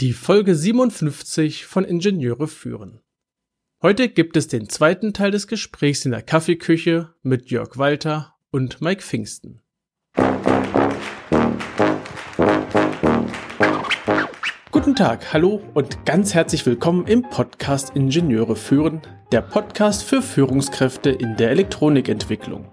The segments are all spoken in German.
Die Folge 57 von Ingenieure führen. Heute gibt es den zweiten Teil des Gesprächs in der Kaffeeküche mit Jörg Walter und Mike Pfingsten. Guten Tag, hallo und ganz herzlich willkommen im Podcast Ingenieure führen, der Podcast für Führungskräfte in der Elektronikentwicklung.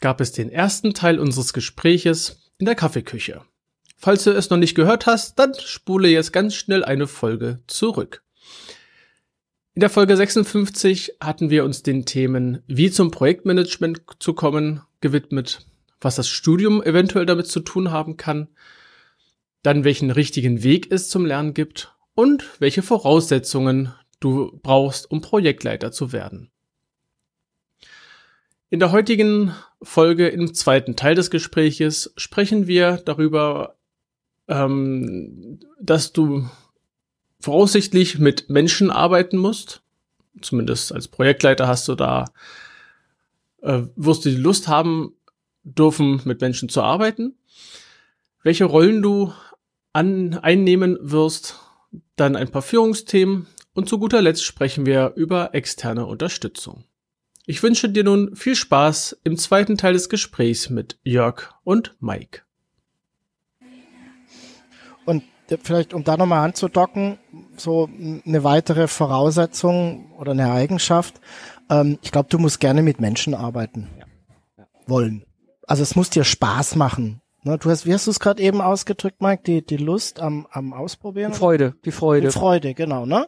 gab es den ersten Teil unseres Gespräches in der Kaffeeküche. Falls du es noch nicht gehört hast, dann spule jetzt ganz schnell eine Folge zurück. In der Folge 56 hatten wir uns den Themen, wie zum Projektmanagement zu kommen, gewidmet, was das Studium eventuell damit zu tun haben kann, dann welchen richtigen Weg es zum Lernen gibt und welche Voraussetzungen du brauchst, um Projektleiter zu werden. In der heutigen Folge im zweiten Teil des Gespräches sprechen wir darüber, ähm, dass du voraussichtlich mit Menschen arbeiten musst. Zumindest als Projektleiter hast du da, äh, wirst du die Lust haben dürfen, mit Menschen zu arbeiten. Welche Rollen du an, einnehmen wirst, dann ein paar Führungsthemen und zu guter Letzt sprechen wir über externe Unterstützung. Ich wünsche dir nun viel Spaß im zweiten Teil des Gesprächs mit Jörg und Mike. Und vielleicht, um da nochmal anzudocken, so eine weitere Voraussetzung oder eine Eigenschaft. Ähm, ich glaube, du musst gerne mit Menschen arbeiten wollen. Also es muss dir Spaß machen. Ne, du hast, wie hast du es gerade eben ausgedrückt, Mike? Die, die Lust am, am Ausprobieren? Die Freude, die Freude. Die Freude, genau, ne?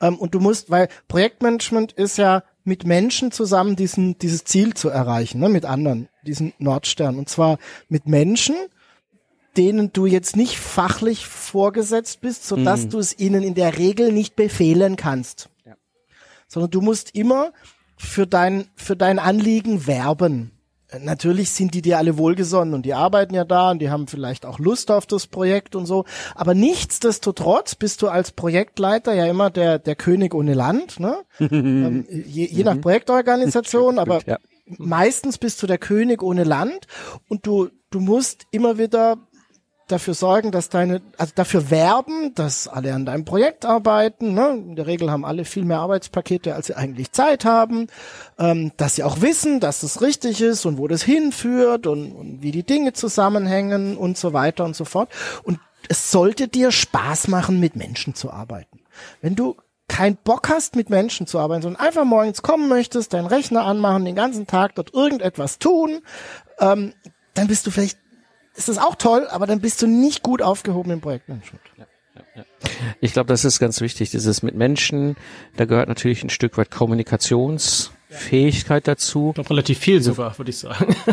Ähm, und du musst, weil Projektmanagement ist ja mit Menschen zusammen diesen, dieses Ziel zu erreichen, ne, mit anderen, diesen Nordstern. Und zwar mit Menschen, denen du jetzt nicht fachlich vorgesetzt bist, so dass mhm. du es ihnen in der Regel nicht befehlen kannst. Ja. Sondern du musst immer für dein, für dein Anliegen werben natürlich sind die dir alle wohlgesonnen und die arbeiten ja da und die haben vielleicht auch Lust auf das Projekt und so. Aber nichtsdestotrotz bist du als Projektleiter ja immer der, der König ohne Land, ne? ähm, je, je nach mhm. Projektorganisation, aber ja. meistens bist du der König ohne Land und du, du musst immer wieder dafür sorgen, dass deine, also dafür werben, dass alle an deinem Projekt arbeiten. Ne? In der Regel haben alle viel mehr Arbeitspakete, als sie eigentlich Zeit haben. Ähm, dass sie auch wissen, dass es richtig ist und wo das hinführt und, und wie die Dinge zusammenhängen und so weiter und so fort. Und es sollte dir Spaß machen, mit Menschen zu arbeiten. Wenn du keinen Bock hast, mit Menschen zu arbeiten, sondern einfach morgens kommen möchtest, deinen Rechner anmachen, den ganzen Tag dort irgendetwas tun, ähm, dann bist du vielleicht ist das auch toll, aber dann bist du nicht gut aufgehoben im Projektmanagement. Ja. Ich glaube, das ist ganz wichtig. Dieses mit Menschen, da gehört natürlich ein Stück weit Kommunikationsfähigkeit dazu. Ich glaube, relativ viel sogar, würde ich sagen.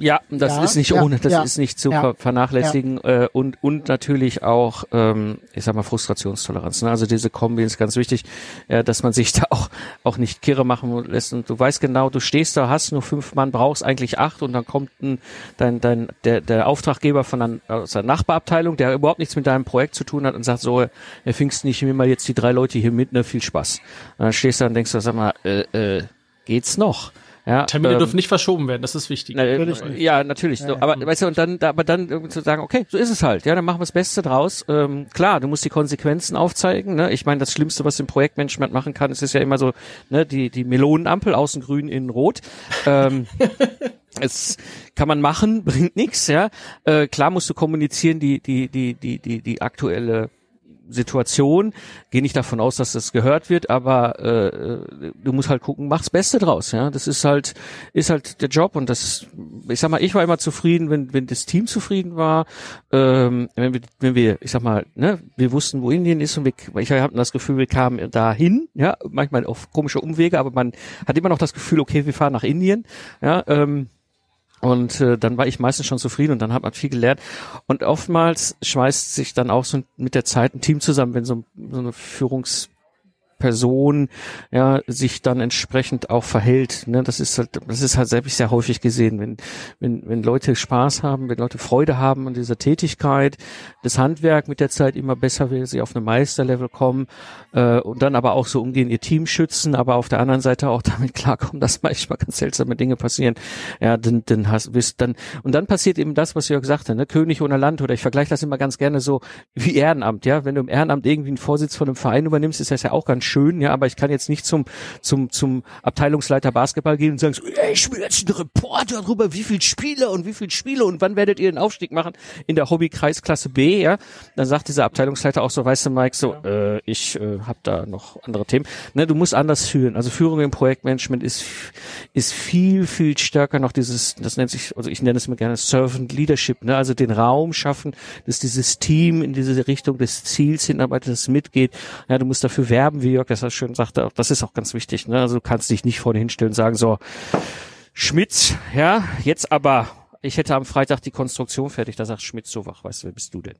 Ja, das ja, ist nicht ja, ohne, das ja, ist nicht zu vernachlässigen äh, und und natürlich auch, ähm, ich sag mal Frustrationstoleranz. Ne? Also diese Kombi ist ganz wichtig, äh, dass man sich da auch auch nicht kirre machen lässt. Und du weißt genau, du stehst da, hast nur fünf Mann, brauchst eigentlich acht und dann kommt ein, dein dein der der Auftraggeber von einer, aus der Nachbarabteilung, der überhaupt nichts mit deinem Projekt zu tun hat und sagt so, Herr Pfingsten, ich nehme mal jetzt die drei Leute hier mit, ne, viel Spaß. Und dann stehst du da und denkst du, sag mal, äh, äh, geht's noch? Ja, Termine ähm, dürfen nicht verschoben werden, das ist wichtig. Na, natürlich ja, natürlich. Ja, aber ja. weißt du, und dann, aber dann irgendwie zu sagen, okay, so ist es halt. Ja, dann machen wir das Beste draus. Ähm, klar, du musst die Konsequenzen aufzeigen. Ne? Ich meine, das Schlimmste, was im Projektmanagement machen kann, ist, ist ja immer so, ne, die die Melonenampel außen grün, innen rot. Ähm, es kann man machen, bringt nichts. Ja, äh, klar musst du kommunizieren, die die die die die die aktuelle Situation. Gehe nicht davon aus, dass das gehört wird, aber äh, du musst halt gucken, mach's Beste draus. Ja, das ist halt ist halt der Job und das. Ich sag mal, ich war immer zufrieden, wenn wenn das Team zufrieden war. Ähm, wenn wir wenn wir, ich sag mal, ne, wir wussten, wo Indien ist und wir, ich habe das Gefühl, wir kamen dahin. Ja, manchmal auf komische Umwege, aber man hat immer noch das Gefühl, okay, wir fahren nach Indien. Ja. Ähm, Und äh, dann war ich meistens schon zufrieden und dann hat man viel gelernt. Und oftmals schmeißt sich dann auch so mit der Zeit ein Team zusammen, wenn so, so eine Führungs Person ja sich dann entsprechend auch verhält. Ne? Das ist halt, das ist halt selbst sehr häufig gesehen, wenn wenn wenn Leute Spaß haben, wenn Leute Freude haben an dieser Tätigkeit, das Handwerk mit der Zeit immer besser will, sie auf eine Meisterlevel kommen äh, und dann aber auch so umgehen, ihr Team schützen, aber auf der anderen Seite auch damit klarkommen, dass manchmal ganz seltsame Dinge passieren. Ja, dann dann hast bist dann und dann passiert eben das, was Jörg sagte, ne? König ohne Land oder ich vergleiche das immer ganz gerne so wie Ehrenamt. Ja, wenn du im Ehrenamt irgendwie einen Vorsitz von einem Verein übernimmst, ist das ja auch ganz schön, ja, aber ich kann jetzt nicht zum, zum, zum Abteilungsleiter Basketball gehen und sagen, so, ey, ich will jetzt einen Reporter darüber, wie viel Spiele und wie viel Spiele und wann werdet ihr den Aufstieg machen in der Hobbykreisklasse B, ja. Dann sagt dieser Abteilungsleiter auch so, weißt du, Mike, so, äh, ich äh, habe da noch andere Themen. Ne, du musst anders führen. Also Führung im Projektmanagement ist, ist viel, viel stärker noch dieses, das nennt sich, also ich nenne es immer gerne Servant Leadership, ne, also den Raum schaffen, dass dieses Team in diese Richtung des Ziels hinarbeitet, das mitgeht. Ja, du musst dafür werben, wie Jörg das schön sagte, das ist auch ganz wichtig. Ne? Also du kannst dich nicht vorne hinstellen und sagen, so, Schmitz, ja, jetzt aber, ich hätte am Freitag die Konstruktion fertig. Da sagt Schmitz so wach, weißt du, wer bist du denn?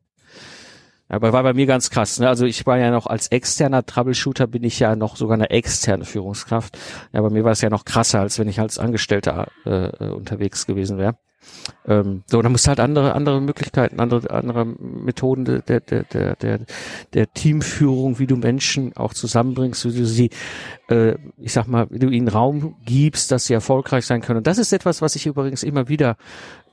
Aber war bei mir ganz krass. Ne? Also ich war ja noch als externer Troubleshooter, bin ich ja noch sogar eine externe Führungskraft. Ja, bei mir war es ja noch krasser, als wenn ich als Angestellter äh, äh unterwegs gewesen wäre. Ähm, so, da musst du halt andere, andere Möglichkeiten, andere, andere Methoden der, der, der, der, der Teamführung, wie du Menschen auch zusammenbringst, wie du sie, äh, ich sag mal, du ihnen Raum gibst, dass sie erfolgreich sein können. Und das ist etwas, was ich übrigens immer wieder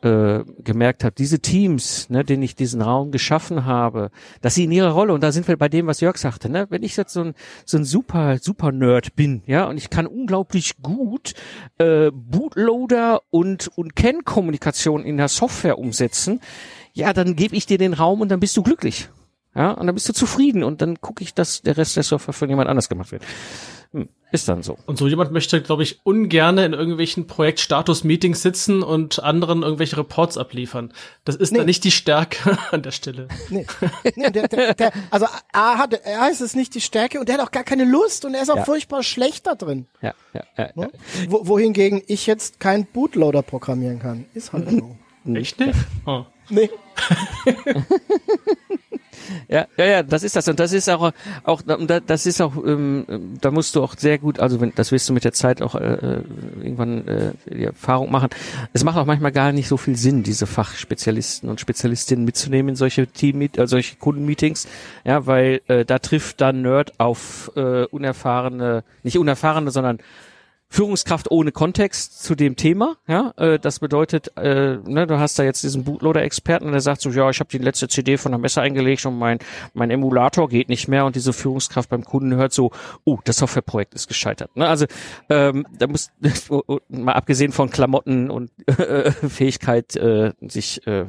äh, gemerkt habe, diese Teams, ne, denen ich diesen Raum geschaffen habe, dass sie in ihrer Rolle, und da sind wir bei dem, was Jörg sagte, ne, wenn ich jetzt so ein, so ein super, super Nerd bin, ja, und ich kann unglaublich gut äh, Bootloader und, und Kennkommunikation in der Software umsetzen, ja, dann gebe ich dir den Raum und dann bist du glücklich. Ja, und dann bist du zufrieden und dann gucke ich, dass der Rest der Software von jemand anders gemacht wird. Hm, ist dann so. Und so jemand möchte, glaube ich, ungerne in irgendwelchen Projektstatus-Meetings sitzen und anderen irgendwelche Reports abliefern. Das ist nee. dann nicht die Stärke an der Stelle. Nee. nee der, der, der, also A hat, A ist es nicht die Stärke und der hat auch gar keine Lust und er ist auch ja. furchtbar schlecht da drin. Ja, ja, ja, ne? ja. Wo, wohingegen ich jetzt kein Bootloader programmieren kann. Ist halt so. Echt nicht? Oh. Nee. Ja, ja, ja, das ist das und das ist auch auch das ist auch ähm, da musst du auch sehr gut, also wenn das wirst du mit der Zeit auch äh, irgendwann äh, die Erfahrung machen. Es macht auch manchmal gar nicht so viel Sinn, diese Fachspezialisten und Spezialistinnen mitzunehmen in solche Team äh, solche Kundenmeetings, ja, weil äh, da trifft dann Nerd auf äh, unerfahrene, nicht unerfahrene, sondern Führungskraft ohne Kontext zu dem Thema. Ja, äh, das bedeutet, äh, ne, du hast da jetzt diesen Bootloader-Experten, der sagt so, ja, ich habe die letzte CD von der Messe eingelegt und mein mein Emulator geht nicht mehr und diese Führungskraft beim Kunden hört so, oh, das Softwareprojekt ist gescheitert. Ne? Also ähm, da muss mal abgesehen von Klamotten und äh, Fähigkeit äh, sich, äh,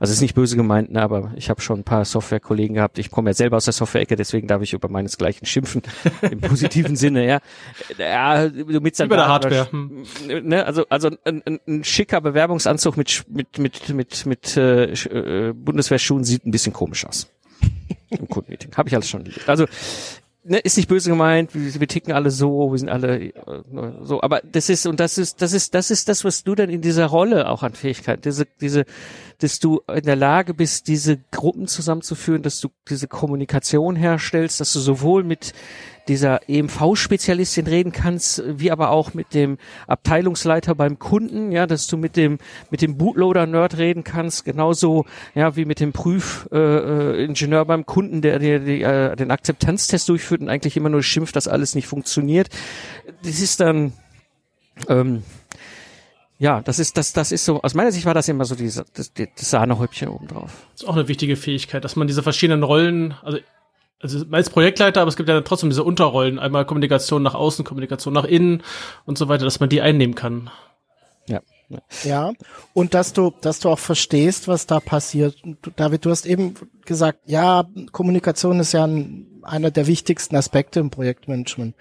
also ist nicht böse gemeint, ne, aber ich habe schon ein paar Softwarekollegen gehabt. Ich komme ja selber aus der Software-Ecke, deswegen darf ich über meinesgleichen schimpfen im positiven Sinne. Ja, ja mit Über der Hardware. Hm. Ne, also also ein, ein, ein schicker Bewerbungsanzug mit mit mit mit mit äh, äh, Bundeswehrschuhen sieht ein bisschen komisch aus. Im Kundenmeeting. Habe ich alles schon. Also ne, ist nicht böse gemeint, wir, wir ticken alle so, wir sind alle äh, so, aber das ist und das ist das ist das ist das, was du dann in dieser Rolle auch an Fähigkeit, diese diese, dass du in der Lage bist, diese Gruppen zusammenzuführen, dass du diese Kommunikation herstellst, dass du sowohl mit dieser EMV-Spezialistin reden kannst, wie aber auch mit dem Abteilungsleiter beim Kunden, ja, dass du mit dem mit dem Bootloader-Nerd reden kannst, genauso ja wie mit dem Prüfingenieur äh, beim Kunden, der, der, äh, den Akzeptanztest durchführt und eigentlich immer nur schimpft, dass alles nicht funktioniert. Das ist dann ähm, ja, das ist, das, das ist so, aus meiner Sicht war das immer so diese, das, das Sahnehäubchen obendrauf. Das ist auch eine wichtige Fähigkeit, dass man diese verschiedenen Rollen, also also als Projektleiter, aber es gibt ja trotzdem diese Unterrollen, einmal Kommunikation nach außen, Kommunikation nach innen und so weiter, dass man die einnehmen kann. Ja. Ja, und dass du, dass du auch verstehst, was da passiert. David, du hast eben gesagt, ja, Kommunikation ist ja ein, einer der wichtigsten Aspekte im Projektmanagement.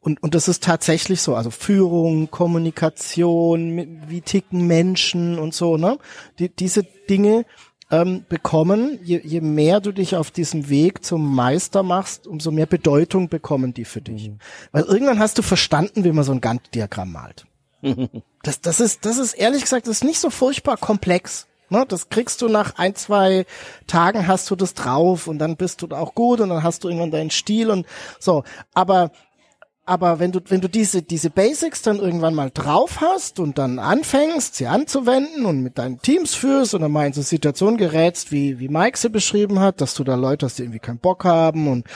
Und, und das ist tatsächlich so. Also Führung, Kommunikation, wie ticken Menschen und so, ne? Die, diese Dinge, ähm, bekommen, je, je mehr du dich auf diesem Weg zum Meister machst, umso mehr Bedeutung bekommen die für dich. Mhm. Weil irgendwann hast du verstanden, wie man so ein Gantt-Diagramm malt. Das, das ist, das ist ehrlich gesagt, das ist nicht so furchtbar komplex. Ne, das kriegst du nach ein, zwei Tagen hast du das drauf und dann bist du auch gut und dann hast du irgendwann deinen Stil und so. Aber aber wenn du, wenn du diese, diese Basics dann irgendwann mal drauf hast und dann anfängst, sie anzuwenden und mit deinen Teams führst und dann mal in so Situationen gerätst, wie, wie Mike sie beschrieben hat, dass du da Leute hast, die irgendwie keinen Bock haben und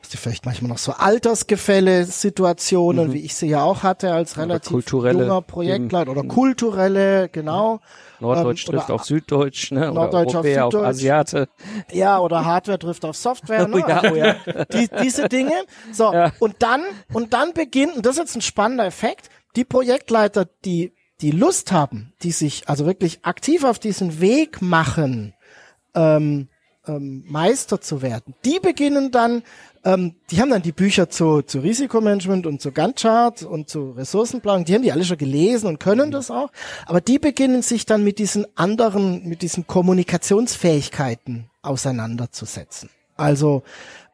hast du vielleicht manchmal noch so Altersgefälle Situationen, mhm. wie ich sie ja auch hatte als relativ junger Projektleiter oder kulturelle, genau. Norddeutsch ähm, trifft auf Süddeutsch, ne? Norddeutsch auf, Süddeutsch. auf Asiate. Ja, oder Hardware trifft auf Software, ne? oh ja, oh ja. Die, diese Dinge. So, ja. und dann, und dann beginnt, und das ist jetzt ein spannender Effekt, die Projektleiter, die, die Lust haben, die sich also wirklich aktiv auf diesen Weg machen, ähm, ähm, Meister zu werden, die beginnen dann ähm, die haben dann die Bücher zu, zu Risikomanagement und zu Gantt-Chart und zu Ressourcenplanung, die haben die alle schon gelesen und können mhm. das auch, aber die beginnen sich dann mit diesen anderen, mit diesen Kommunikationsfähigkeiten auseinanderzusetzen. Also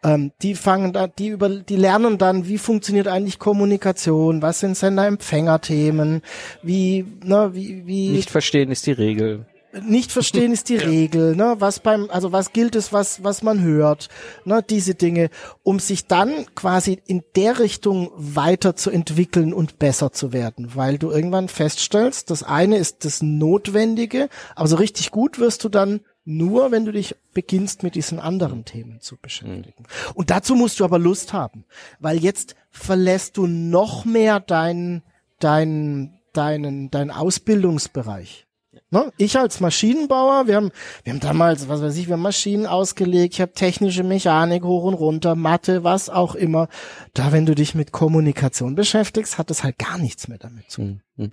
ähm, die fangen da, die über, die lernen dann, wie funktioniert eigentlich Kommunikation, was sind Sender-Empfänger-Themen, wie, ne, wie, wie. Nicht verstehen ist die Regel nicht verstehen ist die Regel, ne? Was beim, also was gilt es, was, was man hört, ne? Diese Dinge, um sich dann quasi in der Richtung weiterzuentwickeln und besser zu werden, weil du irgendwann feststellst, das eine ist das Notwendige, aber so richtig gut wirst du dann nur, wenn du dich beginnst, mit diesen anderen Themen zu beschäftigen. Mhm. Und dazu musst du aber Lust haben, weil jetzt verlässt du noch mehr deinen, deinen, deinen, deinen Ausbildungsbereich. Ne? Ich als Maschinenbauer, wir haben, wir haben damals, was weiß ich, wir haben Maschinen ausgelegt, ich habe technische Mechanik hoch und runter, Mathe, was auch immer. Da, wenn du dich mit Kommunikation beschäftigst, hat das halt gar nichts mehr damit zu tun. Mhm.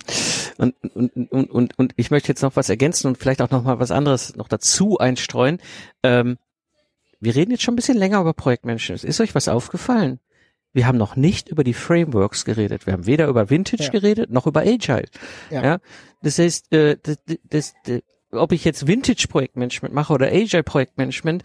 Und, und, und, und, und ich möchte jetzt noch was ergänzen und vielleicht auch noch mal was anderes noch dazu einstreuen. Ähm, wir reden jetzt schon ein bisschen länger über Projektmanagement. Ist euch was aufgefallen? Wir haben noch nicht über die Frameworks geredet. Wir haben weder über Vintage ja. geredet noch über Agile. Ja. ja? Das heißt, äh, das, das, das, ob ich jetzt Vintage Projektmanagement mache oder Agile Projektmanagement,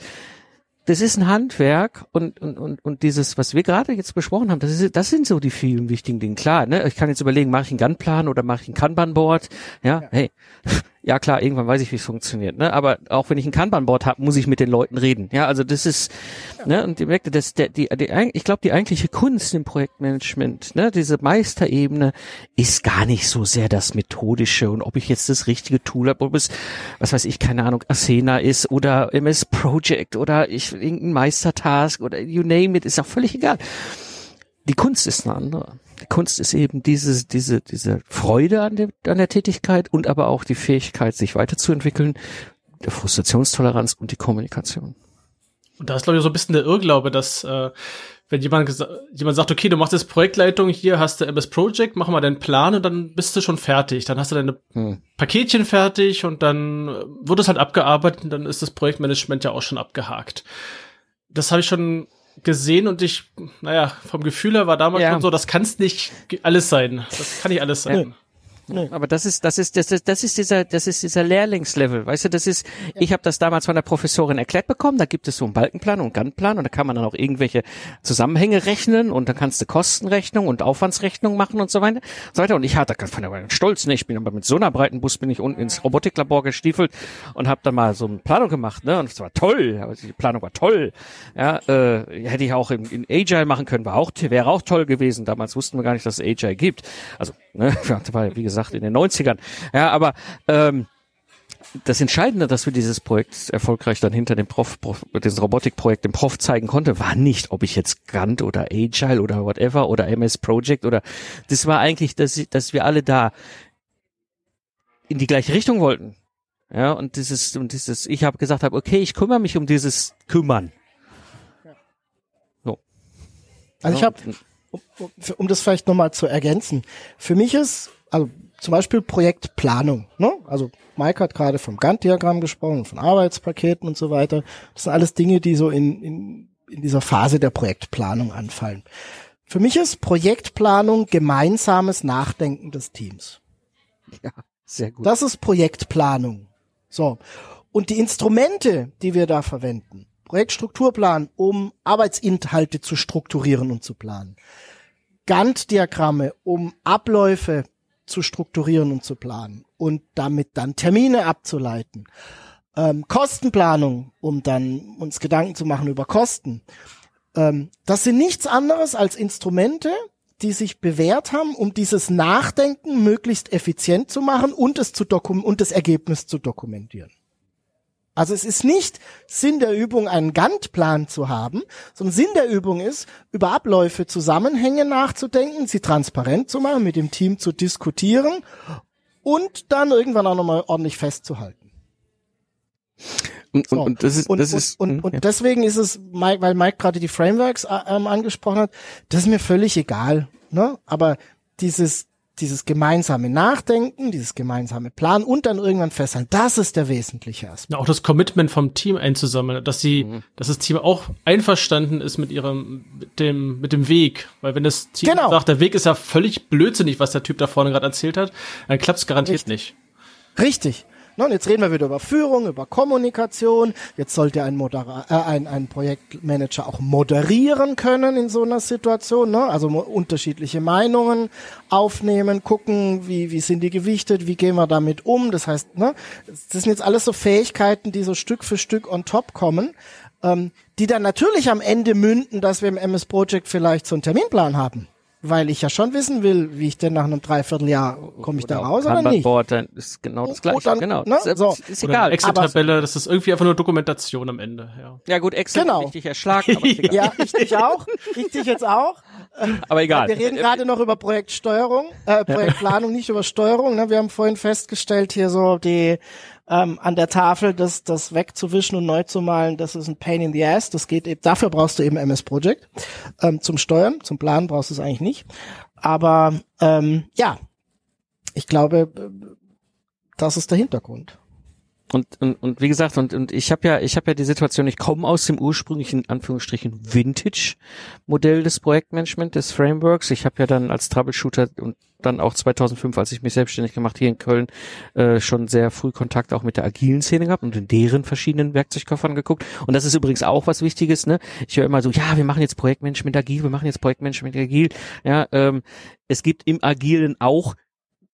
das ist ein Handwerk und, und, und, und dieses, was wir gerade jetzt besprochen haben, das, ist, das sind so die vielen wichtigen Dinge. Klar, ne? ich kann jetzt überlegen, mache ich einen Gunplan oder mache ich ein Kanban-Board? Ja, ja, hey, ja klar, irgendwann weiß ich, wie es funktioniert, ne? Aber auch wenn ich ein Kanban-Board habe, muss ich mit den Leuten reden. Ja, also das ist, ja. ne, und die merkte, das, der, die, die, ich glaube, die eigentliche Kunst im Projektmanagement, ne, diese Meisterebene, ist gar nicht so sehr das Methodische und ob ich jetzt das richtige Tool habe, ob es, was weiß ich, keine Ahnung, Asena ist oder MS Project oder ich irgendein Meistertask oder you name it, ist auch völlig egal. Die Kunst ist eine andere. Die Kunst ist eben diese, diese, diese Freude an, dem, an der Tätigkeit und aber auch die Fähigkeit, sich weiterzuentwickeln, der Frustrationstoleranz und die Kommunikation. Und da ist, glaube ich, so ein bisschen der Irrglaube, dass äh, wenn jemand, jemand sagt, okay, du machst jetzt Projektleitung, hier hast du MS Project, mach mal deinen Plan und dann bist du schon fertig. Dann hast du deine hm. Paketchen fertig und dann wird es halt abgearbeitet und dann ist das Projektmanagement ja auch schon abgehakt. Das habe ich schon gesehen und ich, naja, vom Gefühl her war damals ja. schon so, das kann es nicht alles sein. Das kann nicht alles sein. Nee. Aber das ist, das ist, das ist, das ist dieser, das ist dieser Lehrlingslevel. Weißt du, das ist, ja. ich habe das damals von der Professorin erklärt bekommen. Da gibt es so einen Balkenplan und einen Ganttplan und da kann man dann auch irgendwelche Zusammenhänge rechnen und dann kannst du Kostenrechnung und Aufwandsrechnung machen und so weiter. So weiter. Und ich hatte, ganz stolz, ne, ich bin aber mit so einer breiten Bus bin ich unten ins Robotiklabor gestiefelt und habe dann mal so eine Planung gemacht, ne? Und es war toll. Die Planung war toll. Ja, äh, hätte ich auch in, in Agile machen können, war auch, wäre auch toll gewesen. Damals wussten wir gar nicht, dass es Agile gibt. Also, ne, wie gesagt gesagt, in den 90ern. Ja, aber ähm, das Entscheidende, dass wir dieses Projekt erfolgreich dann hinter dem Prof, Prof dieses Robotikprojekt dem Prof zeigen konnte, war nicht, ob ich jetzt Gantt oder Agile oder whatever oder MS Project oder das war eigentlich, dass, dass wir alle da in die gleiche Richtung wollten. Ja, und dieses, und dieses, ich habe gesagt habe, okay, ich kümmere mich um dieses Kümmern. So. Also ich habe, um, um das vielleicht nochmal zu ergänzen, für mich ist, also zum Beispiel Projektplanung. Ne? Also Mike hat gerade vom Gantt-Diagramm gesprochen, von Arbeitspaketen und so weiter. Das sind alles Dinge, die so in, in, in dieser Phase der Projektplanung anfallen. Für mich ist Projektplanung gemeinsames Nachdenken des Teams. Ja, sehr gut. Das ist Projektplanung. So. Und die Instrumente, die wir da verwenden, Projektstrukturplan, um Arbeitsinhalte zu strukturieren und zu planen. Gantt-Diagramme, um Abläufe zu strukturieren und zu planen und damit dann Termine abzuleiten. Ähm, Kostenplanung, um dann uns Gedanken zu machen über Kosten. Ähm, das sind nichts anderes als Instrumente, die sich bewährt haben, um dieses Nachdenken möglichst effizient zu machen und es zu dokum und das Ergebnis zu dokumentieren. Also es ist nicht Sinn der Übung, einen Gantt-Plan zu haben, sondern Sinn der Übung ist, über Abläufe, Zusammenhänge nachzudenken, sie transparent zu machen, mit dem Team zu diskutieren und dann irgendwann auch nochmal ordentlich festzuhalten. Und, so. und, das ist, und, das ist, und, und, ja. deswegen ist es, Mike, weil Mike gerade die Frameworks äh, ähm, angesprochen hat, das ist mir völlig egal. Ne? Aber dieses dieses gemeinsame Nachdenken, dieses gemeinsame Plan und dann irgendwann festhalten, das ist der wesentliche Aspekt. Ja, auch das Commitment vom Team einzusammeln, dass sie, mhm. dass das Team auch einverstanden ist mit ihrem, mit dem, mit dem Weg. Weil wenn das Team genau. sagt, der Weg ist ja völlig blödsinnig, was der Typ da vorne gerade erzählt hat, dann klappt es garantiert Richtig. nicht. Richtig. Ne, und jetzt reden wir wieder über Führung, über Kommunikation. Jetzt sollte ein, Modera äh, ein, ein Projektmanager auch moderieren können in so einer Situation. Ne? Also unterschiedliche Meinungen aufnehmen, gucken, wie, wie sind die gewichtet, wie gehen wir damit um. Das heißt, ne, das sind jetzt alles so Fähigkeiten, die so Stück für Stück on top kommen. Ähm, die dann natürlich am Ende münden, dass wir im MS Project vielleicht so einen Terminplan haben weil ich ja schon wissen will, wie ich denn nach einem Dreivierteljahr komme ich da raus oder nicht. Board, dann ist genau das gleiche. Dann, genau. Ne? Das, so. ist egal. Excel-Tabelle, das ist irgendwie einfach nur Dokumentation am Ende. Ja, ja gut, Excel genau. richtig erschlagen. Aber ja, ich dich auch. Ich dich jetzt auch. Aber egal. Wir reden gerade noch über Projektsteuerung, äh, Projektplanung, nicht über Steuerung. Ne? Wir haben vorhin festgestellt, hier so die ähm, an der Tafel das, das wegzuwischen und neu zu malen, das ist ein Pain in the Ass. Das geht eben, dafür brauchst du eben MS Project. Ähm, zum Steuern, zum Planen brauchst du es eigentlich nicht. Aber ähm, ja, ich glaube, das ist der Hintergrund. Und, und, und wie gesagt, und, und ich habe ja, ich habe ja die Situation, ich komme aus dem ursprünglichen Anführungsstrichen Vintage-Modell des Projektmanagement, des Frameworks. Ich habe ja dann als Troubleshooter und dann auch 2005, als ich mich selbstständig gemacht hier in Köln, äh, schon sehr früh Kontakt auch mit der agilen Szene gehabt und in deren verschiedenen Werkzeugkoffern geguckt. Und das ist übrigens auch was Wichtiges. Ne? Ich höre immer so, ja, wir machen jetzt Projektmanagement agil, wir machen jetzt Projektmanagement agil. Ja, ähm, es gibt im Agilen auch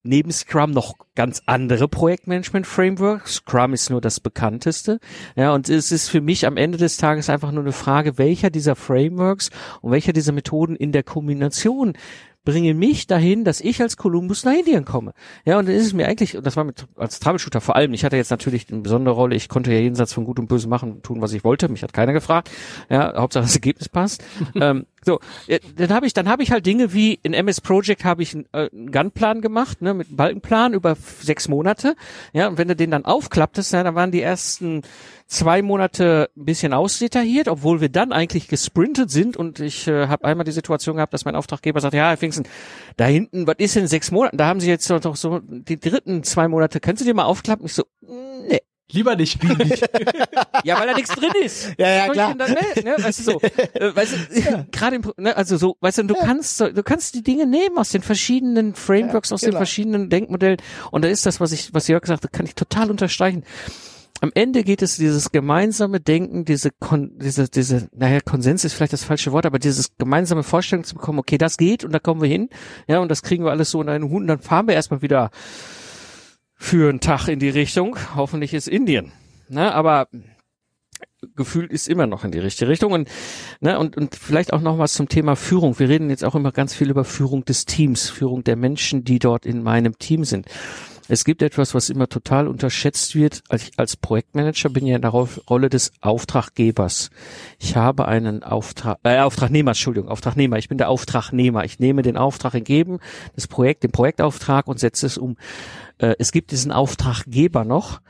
neben Scrum noch ganz andere Projektmanagement-Frameworks. Scrum ist nur das bekannteste. Ja, und es ist für mich am Ende des Tages einfach nur eine Frage, welcher dieser Frameworks und welcher dieser Methoden in der Kombination bringen mich dahin, dass ich als Columbus nach Indien komme. Ja, und dann ist es mir eigentlich, und das war mit, als Troubleshooter vor allem, ich hatte jetzt natürlich eine besondere Rolle, ich konnte ja jenseits von Gut und Böse machen, tun, was ich wollte, mich hat keiner gefragt. Ja, Hauptsache das Ergebnis passt. ähm, so, dann habe ich, dann habe ich halt Dinge wie in MS Project habe ich einen, äh, einen Gunplan gemacht, ne, mit einem Balkenplan über sechs Monate. Ja, und wenn du den dann aufklapptest, ja, dann waren die ersten zwei Monate ein bisschen ausdetailliert, obwohl wir dann eigentlich gesprintet sind und ich äh, habe einmal die Situation gehabt, dass mein Auftraggeber sagt, ja, Herr Pfingsten, da hinten, was ist in sechs Monaten? Da haben Sie jetzt doch so die dritten zwei Monate, können Sie die mal aufklappen? Ich so, nee. Lieber nicht. ja, weil da nichts drin ist. Ja, ja, klar. Dann, ne, ne, weißt du so, äh, weißt du, ja. gerade ne, also so, weißt du, du ja. kannst, du kannst die Dinge nehmen aus den verschiedenen Frameworks, ja, aus genau. den verschiedenen Denkmodellen. Und da ist das, was ich, was Jörg gesagt hat, kann ich total unterstreichen. Am Ende geht es dieses gemeinsame Denken, diese, Kon diese, diese, naja, Konsens ist vielleicht das falsche Wort, aber dieses gemeinsame Vorstellung zu bekommen, okay, das geht und da kommen wir hin, ja, und das kriegen wir alles so in einen Hund, dann fahren wir erstmal wieder für einen Tag in die Richtung. Hoffentlich ist Indien. Ne, aber gefühlt ist immer noch in die richtige Richtung und ne, und und vielleicht auch noch was zum Thema Führung. Wir reden jetzt auch immer ganz viel über Führung des Teams, Führung der Menschen, die dort in meinem Team sind. Es gibt etwas, was immer total unterschätzt wird. Als, als Projektmanager bin ich in der Rolle des Auftraggebers. Ich habe einen Auftrag, äh, Auftragnehmer, Entschuldigung, Auftragnehmer. Ich bin der Auftragnehmer. Ich nehme den Auftrag entgegen, das Projekt, den Projektauftrag und setze es um. Äh, es gibt diesen Auftraggeber noch.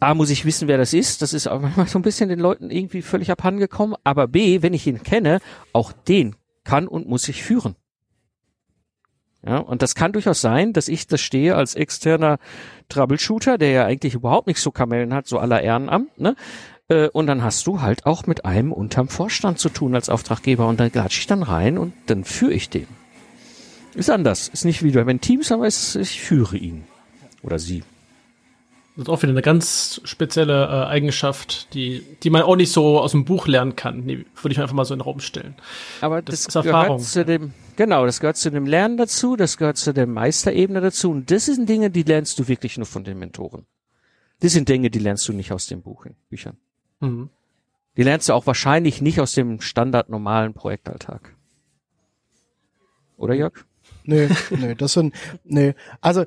A, muss ich wissen, wer das ist. Das ist auch manchmal so ein bisschen den Leuten irgendwie völlig abhandengekommen. Aber B, wenn ich ihn kenne, auch den kann und muss ich führen. Ja, und das kann durchaus sein, dass ich das stehe als externer Troubleshooter, der ja eigentlich überhaupt nichts zu kamellen hat, so aller Ehrenamt, ne? Äh, und dann hast du halt auch mit einem unterm Vorstand zu tun als Auftraggeber und da latsch ich dann rein und dann führe ich den. Ist anders. Ist nicht wie wenn Teams, aber ist, ich führe ihn. Oder sie. Das ist auch wieder eine ganz spezielle äh, Eigenschaft, die, die man auch nicht so aus dem Buch lernen kann. Nee, würde ich einfach mal so in den Raum stellen. Aber das, das gehört zu dem, genau, das gehört zu dem Lernen dazu, das gehört zu der Meisterebene dazu. Und das sind Dinge, die lernst du wirklich nur von den Mentoren. Das sind Dinge, die lernst du nicht aus den Buch, Büchern. Mhm. Die lernst du auch wahrscheinlich nicht aus dem standard normalen Projektalltag. Oder Jörg? Nee, nee, das sind, nee. Also,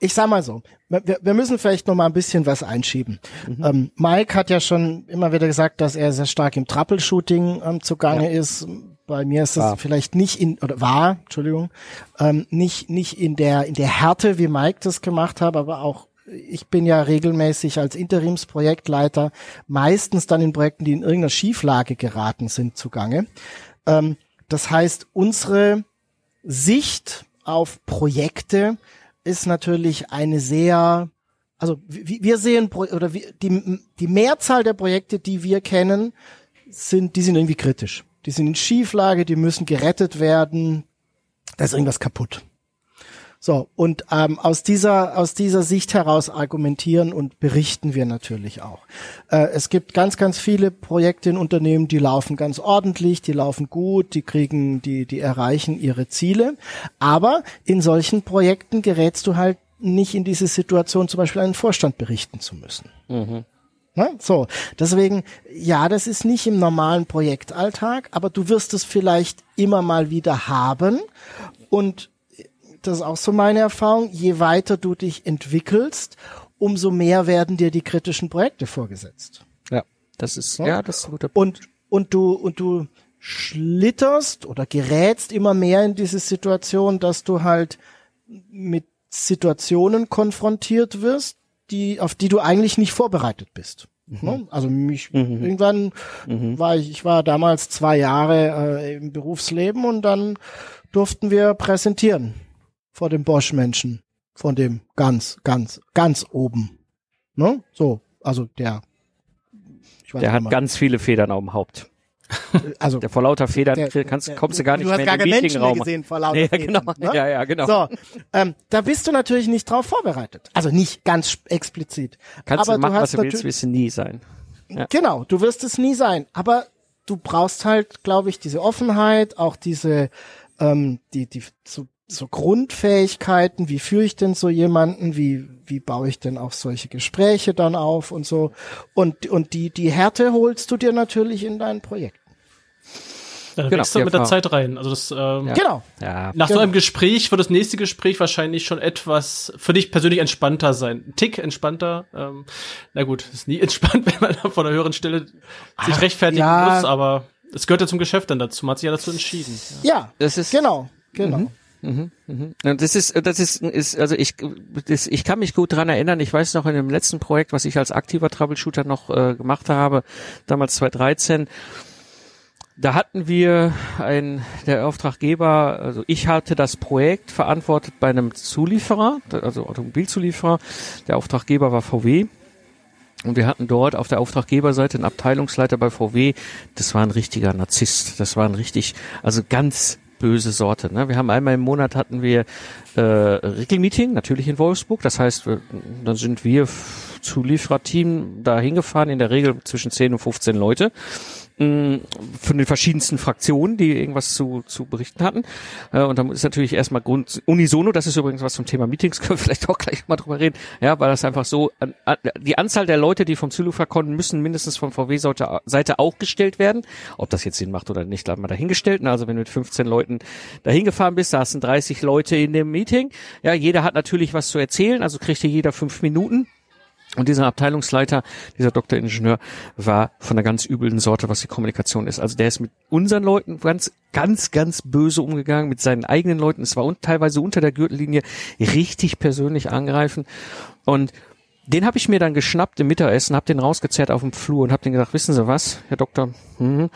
ich sag mal so, wir, wir müssen vielleicht noch mal ein bisschen was einschieben. Mhm. Ähm, Mike hat ja schon immer wieder gesagt, dass er sehr stark im Troubleshooting ähm, zugange ja. ist. Bei mir ist das vielleicht nicht in oder war, Entschuldigung, ähm, nicht nicht in der in der Härte, wie Mike das gemacht hat, aber auch ich bin ja regelmäßig als Interimsprojektleiter meistens dann in Projekten, die in irgendeiner Schieflage geraten sind, zugange. Ähm, das heißt, unsere Sicht auf Projekte ist natürlich eine sehr, also wir sehen oder die, die Mehrzahl der Projekte, die wir kennen, sind, die sind irgendwie kritisch. Die sind in Schieflage, die müssen gerettet werden, da ist irgendwas kaputt. So, und ähm, aus, dieser, aus dieser Sicht heraus argumentieren und berichten wir natürlich auch. Äh, es gibt ganz, ganz viele Projekte in Unternehmen, die laufen ganz ordentlich, die laufen gut, die kriegen, die, die erreichen ihre Ziele. Aber in solchen Projekten gerätst du halt nicht in diese Situation, zum Beispiel einen Vorstand berichten zu müssen. Mhm. Ne? So, deswegen, ja, das ist nicht im normalen Projektalltag, aber du wirst es vielleicht immer mal wieder haben und das ist auch so meine Erfahrung, je weiter du dich entwickelst, umso mehr werden dir die kritischen Projekte vorgesetzt. Ja, das ist, ja, ja das ist ein guter Punkt. Und, und du, und du schlitterst oder gerätst immer mehr in diese Situation, dass du halt mit Situationen konfrontiert wirst, die, auf die du eigentlich nicht vorbereitet bist. Mhm. Ne? Also mich mhm. irgendwann mhm. war ich, ich war damals zwei Jahre äh, im Berufsleben und dann durften wir präsentieren vor dem Bosch-Menschen, von dem ganz, ganz, ganz oben. Ne? So, also der. der hat ganz viele Federn auf dem Haupt. Also der vor lauter Federn der, kannst, der, kommst du gar nicht du mehr hast in den Meetingraum. gesehen vor lauter ja, Federn, genau. Ne? Ja, ja, genau. So, ähm, da bist du natürlich nicht drauf vorbereitet. Also nicht ganz explizit. Kannst aber du machen, du was du willst, wirst du nie sein. Ja. Genau, du wirst es nie sein. Aber du brauchst halt, glaube ich, diese Offenheit, auch diese, ähm, die, die so so Grundfähigkeiten, wie führe ich denn so jemanden, wie, wie baue ich denn auch solche Gespräche dann auf und so. Und, und die, die Härte holst du dir natürlich in deinen Projekten. Da genau, wächst du mit der Zeit rein. Also das, ähm, ja. Genau. Ja. Nach genau. so einem Gespräch wird das nächste Gespräch wahrscheinlich schon etwas für dich persönlich entspannter sein. Ein Tick entspannter. Ähm, na gut, ist nie entspannt, wenn man da von der höheren Stelle sich Ach, rechtfertigen ja. muss, aber es gehört ja zum Geschäft dann dazu. Man hat sich ja dazu entschieden. Ja, ja das ist genau, genau. Mhm. Das ist, das ist, ist, also ich, das, ich kann mich gut dran erinnern. Ich weiß noch in dem letzten Projekt, was ich als aktiver Troubleshooter noch äh, gemacht habe, damals 2013. Da hatten wir ein, der Auftraggeber, also ich hatte das Projekt verantwortet bei einem Zulieferer, also Automobilzulieferer. Der Auftraggeber war VW. Und wir hatten dort auf der Auftraggeberseite einen Abteilungsleiter bei VW. Das war ein richtiger Narzisst. Das war ein richtig, also ganz böse Sorte. Ne? Wir haben einmal im Monat hatten wir äh, Regelmeeting, natürlich in Wolfsburg. Das heißt, dann sind wir Zuliefererteam da hingefahren, in der Regel zwischen 10 und 15 Leute von den verschiedensten Fraktionen, die irgendwas zu, zu berichten hatten. Äh, und dann ist natürlich erstmal Grund unisono, das ist übrigens was zum Thema Meetings, können wir vielleicht auch gleich mal drüber reden, ja, weil das einfach so, die Anzahl der Leute, die vom Zulieferer konnten, müssen mindestens von VW-Seite auch gestellt werden. Ob das jetzt Sinn macht oder nicht, haben wir dahingestellt. Also wenn du mit 15 Leuten dahin gefahren bist, sind 30 Leute in dem Meeting. Ja, jeder hat natürlich was zu erzählen, also kriegte jeder fünf Minuten. Und dieser Abteilungsleiter, dieser Doktoringenieur, war von einer ganz üblen Sorte, was die Kommunikation ist. Also der ist mit unseren Leuten ganz, ganz, ganz böse umgegangen, mit seinen eigenen Leuten. Es war un teilweise unter der Gürtellinie richtig persönlich angreifen. Und den habe ich mir dann geschnappt im Mittagessen, habe den rausgezerrt auf dem Flur und habe den gesagt, wissen Sie was, Herr Doktor, hm,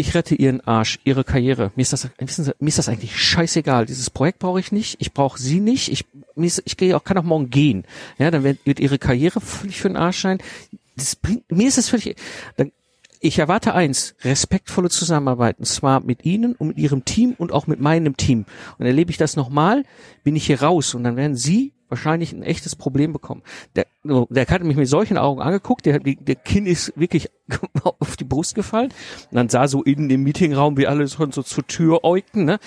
ich rette ihren Arsch, ihre Karriere. Mir ist das, Sie, mir ist das eigentlich scheißegal. Dieses Projekt brauche ich nicht. Ich brauche Sie nicht. Ich, ist, ich gehe auch, kann auch morgen gehen. Ja, dann wird, wird ihre Karriere völlig für den Arsch sein. Das bringt, mir ist das völlig, dann ich erwarte eins, respektvolle Zusammenarbeit, und zwar mit Ihnen und mit Ihrem Team und auch mit meinem Team. Und erlebe ich das nochmal, bin ich hier raus und dann werden Sie wahrscheinlich ein echtes Problem bekommen. Der, der hat mich mit solchen Augen angeguckt, der, der Kinn ist wirklich auf die Brust gefallen und dann sah so in dem Meetingraum, wie alle so zur Tür äugten, ne?